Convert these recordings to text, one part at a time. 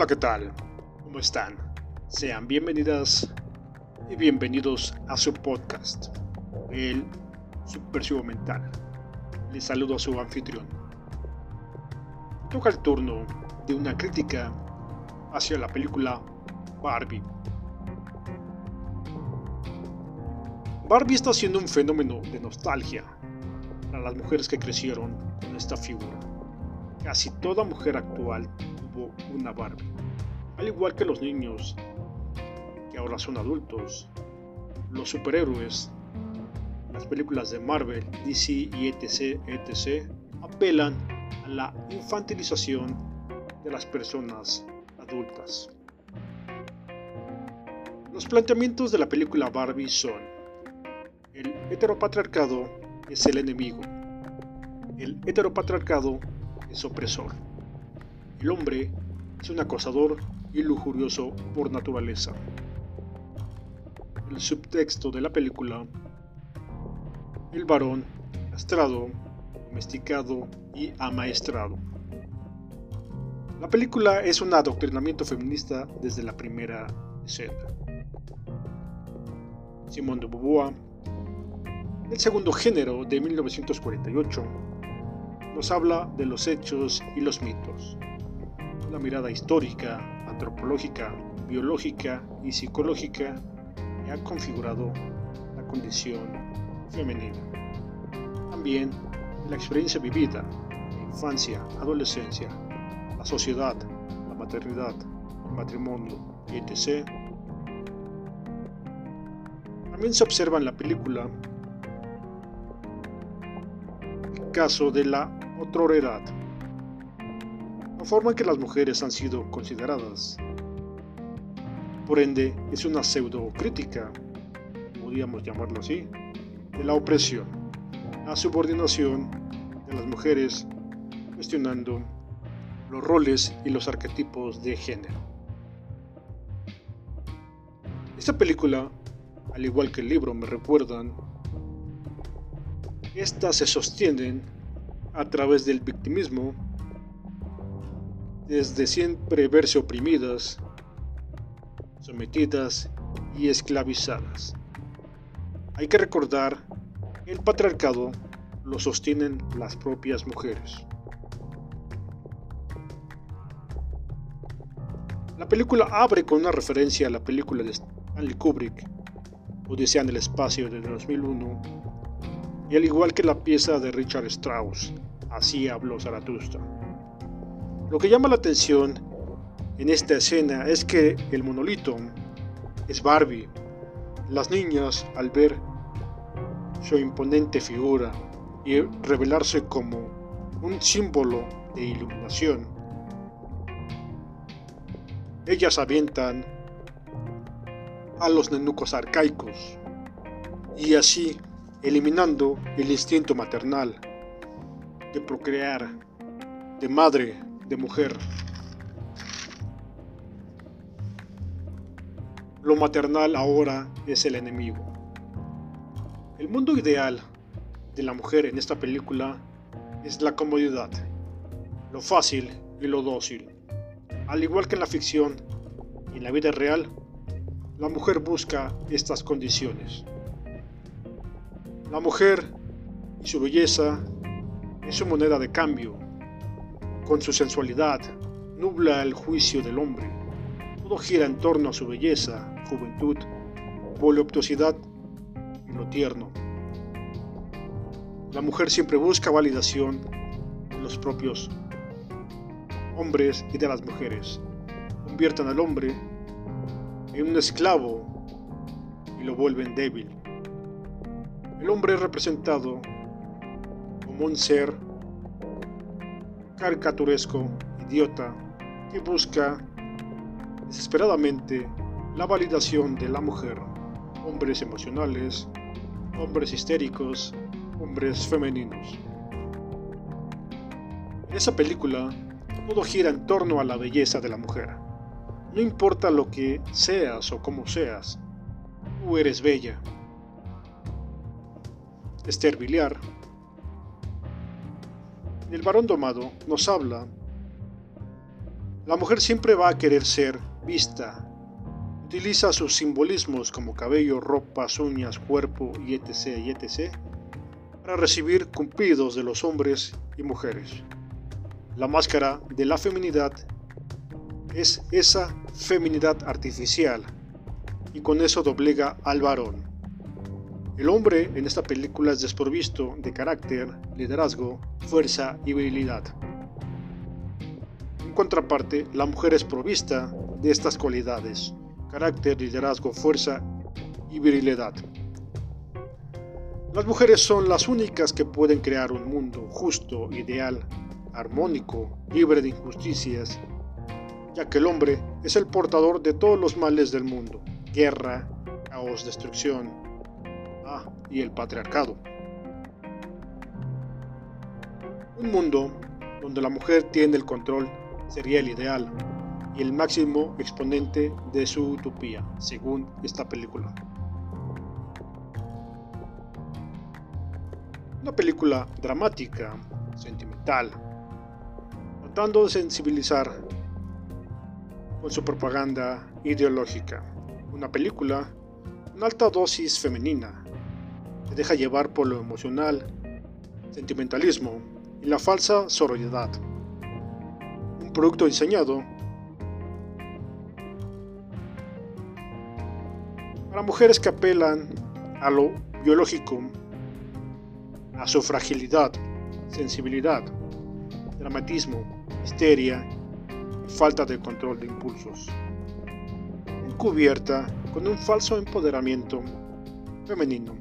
Hola, ¿qué tal? ¿Cómo están? Sean bienvenidas y bienvenidos a su podcast, el Subversivo Mental. Les saludo a su anfitrión. Toca el turno de una crítica hacia la película Barbie. Barbie está siendo un fenómeno de nostalgia para las mujeres que crecieron con esta figura. Casi toda mujer actual una Barbie, al igual que los niños que ahora son adultos, los superhéroes, las películas de Marvel, DC y etc. etc. apelan a la infantilización de las personas adultas. Los planteamientos de la película Barbie son el heteropatriarcado es el enemigo. El heteropatriarcado es opresor. El hombre es un acosador y lujurioso por naturaleza. El subtexto de la película, el varón castrado, domesticado y amaestrado. La película es un adoctrinamiento feminista desde la primera escena. Simone de Beauvoir, el segundo género de 1948, nos habla de los hechos y los mitos. Una mirada histórica, antropológica, biológica y psicológica que ha configurado la condición femenina. También la experiencia vivida, infancia, adolescencia, la sociedad, la maternidad, el matrimonio, etc. También se observa en la película el caso de la otroredad, la forma en que las mujeres han sido consideradas. Por ende, es una pseudo crítica, podríamos llamarlo así, de la opresión, la subordinación de las mujeres, cuestionando los roles y los arquetipos de género. Esta película, al igual que el libro, me recuerdan, estas se sostienen a través del victimismo, desde siempre verse oprimidas, sometidas y esclavizadas. Hay que recordar que el patriarcado lo sostienen las propias mujeres. La película abre con una referencia a la película de Stanley Kubrick, Odisea en el espacio de 2001, y al igual que la pieza de Richard Strauss, Así habló Zaratustra. Lo que llama la atención en esta escena es que el monolito es Barbie. Las niñas, al ver su imponente figura y revelarse como un símbolo de iluminación, ellas avientan a los nenucos arcaicos y así eliminando el instinto maternal de procrear, de madre, de mujer. Lo maternal ahora es el enemigo. El mundo ideal de la mujer en esta película es la comodidad, lo fácil y lo dócil. Al igual que en la ficción y en la vida real, la mujer busca estas condiciones. La mujer y su belleza es su moneda de cambio. Con su sensualidad, nubla el juicio del hombre. Todo gira en torno a su belleza, juventud, voluptuosidad y lo tierno. La mujer siempre busca validación de los propios hombres y de las mujeres. Convierten al hombre en un esclavo y lo vuelven débil. El hombre es representado como un ser caricaturesco, idiota, que busca desesperadamente la validación de la mujer. Hombres emocionales, hombres histéricos, hombres femeninos. En esa película, todo gira en torno a la belleza de la mujer. No importa lo que seas o cómo seas, tú eres bella. Esther Villar el varón domado nos habla La mujer siempre va a querer ser vista. Utiliza sus simbolismos como cabello, ropa, uñas, cuerpo y etc. y etc. para recibir cumplidos de los hombres y mujeres. La máscara de la feminidad es esa feminidad artificial y con eso doblega al varón. El hombre en esta película es desprovisto de carácter, liderazgo, fuerza y virilidad. En contraparte, la mujer es provista de estas cualidades, carácter, liderazgo, fuerza y virilidad. Las mujeres son las únicas que pueden crear un mundo justo, ideal, armónico, libre de injusticias, ya que el hombre es el portador de todos los males del mundo, guerra, caos, destrucción, y el patriarcado. Un mundo donde la mujer tiene el control sería el ideal y el máximo exponente de su utopía, según esta película. Una película dramática, sentimental, tratando de sensibilizar con su propaganda ideológica. Una película, una alta dosis femenina, deja llevar por lo emocional, sentimentalismo y la falsa sororidad. Un producto diseñado para mujeres que apelan a lo biológico, a su fragilidad, sensibilidad, dramatismo, histeria y falta de control de impulsos. Encubierta con un falso empoderamiento femenino,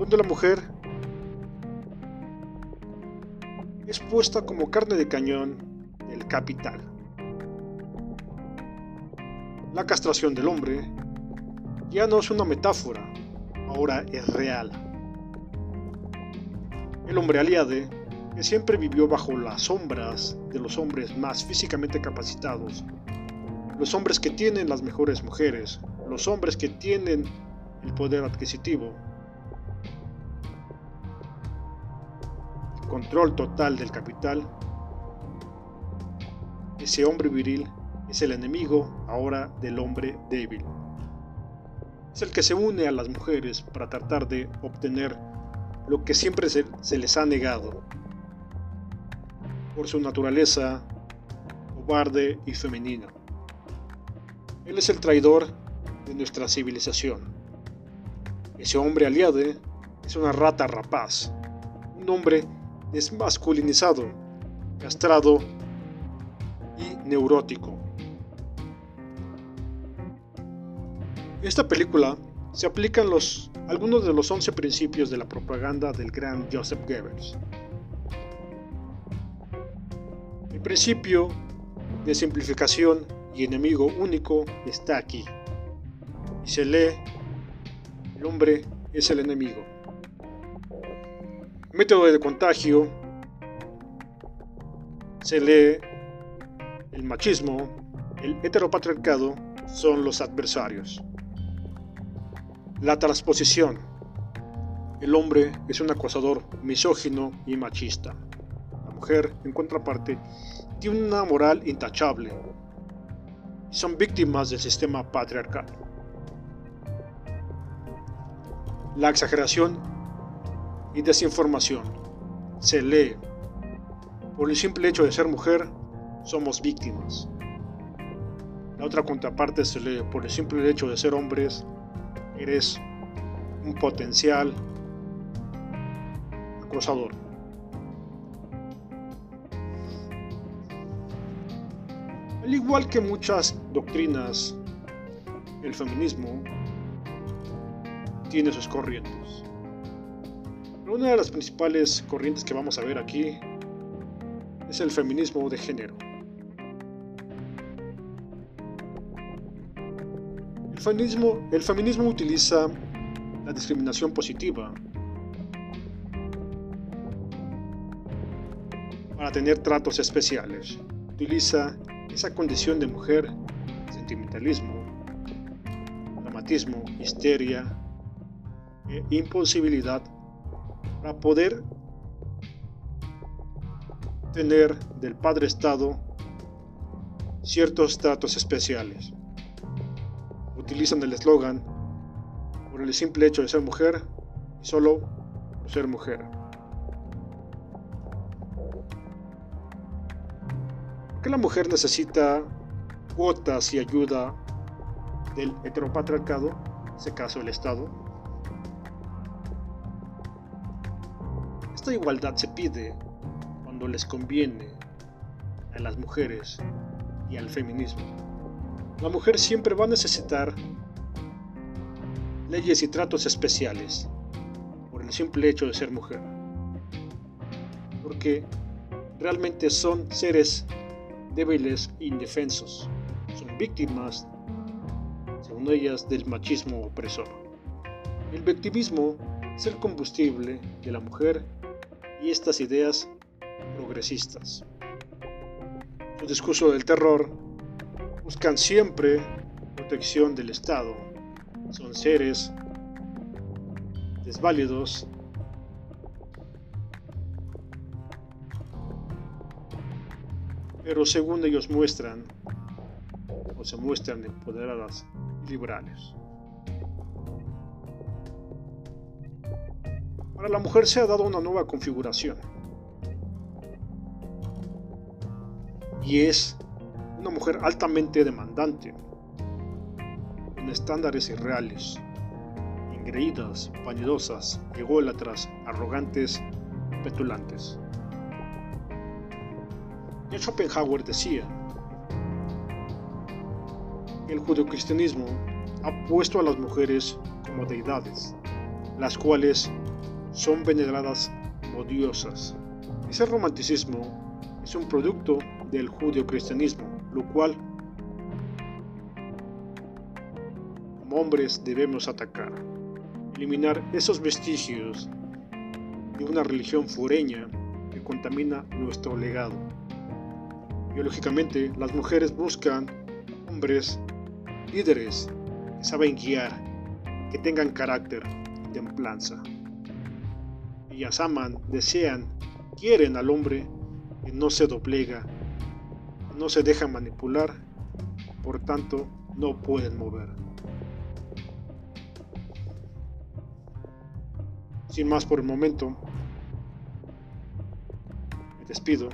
donde la mujer es puesta como carne de cañón del capital. La castración del hombre ya no es una metáfora, ahora es real. El hombre aliade que siempre vivió bajo las sombras de los hombres más físicamente capacitados, los hombres que tienen las mejores mujeres, los hombres que tienen el poder adquisitivo, control total del capital, ese hombre viril es el enemigo ahora del hombre débil. Es el que se une a las mujeres para tratar de obtener lo que siempre se, les ha negado, por su naturaleza cobarde y femenina. Él es el traidor de nuestra civilización. Ese hombre aliado es una rata rapaz, un hombre desmasculinizado, castrado y neurótico. Esta película se aplican los, algunos de los 11 principios de la propaganda del gran Joseph Goebbels. El principio de simplificación y enemigo único está aquí. Y se lee, el hombre es el enemigo. Método de contagio, se lee, el machismo, el heteropatriarcado son los adversarios. La transposición. El hombre es un acosador misógino y machista mujer, en contraparte, tiene una moral intachable son víctimas del sistema patriarcal. La exageración y desinformación se lee. Por el simple hecho de ser mujer, somos víctimas. La otra contraparte se lee por el simple hecho de ser hombres, eres un potencial acosador. Al igual que muchas doctrinas, el feminismo tiene sus corrientes. Una de las principales corrientes que vamos a ver aquí es el feminismo de género. El feminismo, el feminismo utiliza la discriminación positiva para tener tratos especiales. Utiliza esa condición de mujer, sentimentalismo, dramatismo, histeria e imposibilidad para poder tener del Padre Estado ciertos tratos especiales. Utilizan el eslogan por el simple hecho de ser mujer y solo ser mujer. ¿Por qué la mujer necesita cuotas y ayuda del heteropatriarcado, en este caso el Estado? Esta igualdad se pide cuando les conviene a las mujeres y al feminismo. La mujer siempre va a necesitar leyes y tratos especiales por el simple hecho de ser mujer. Porque realmente son seres débiles e indefensos. Son víctimas, según ellas, del machismo opresor. El victimismo es el combustible de la mujer y estas ideas progresistas. Su discurso del terror buscan siempre protección del Estado. Son seres desválidos pero según ellos muestran, o se muestran empoderadas y liberales. Para la mujer se ha dado una nueva configuración. Y es una mujer altamente demandante, con estándares irreales, ingreídas, vanidosas, ególatras, arrogantes, petulantes. Ya Schopenhauer decía, el judeocristianismo ha puesto a las mujeres como deidades, las cuales son veneradas como diosas. Ese romanticismo es un producto del judeocristianismo, lo cual como hombres debemos atacar, eliminar esos vestigios de una religión fureña que contamina nuestro legado. Biológicamente, las mujeres buscan hombres líderes que saben guiar, que tengan carácter y templanza. Ellas aman, desean, quieren al hombre que no se doblega, no se deja manipular, por tanto no pueden mover. Sin más por el momento, me despido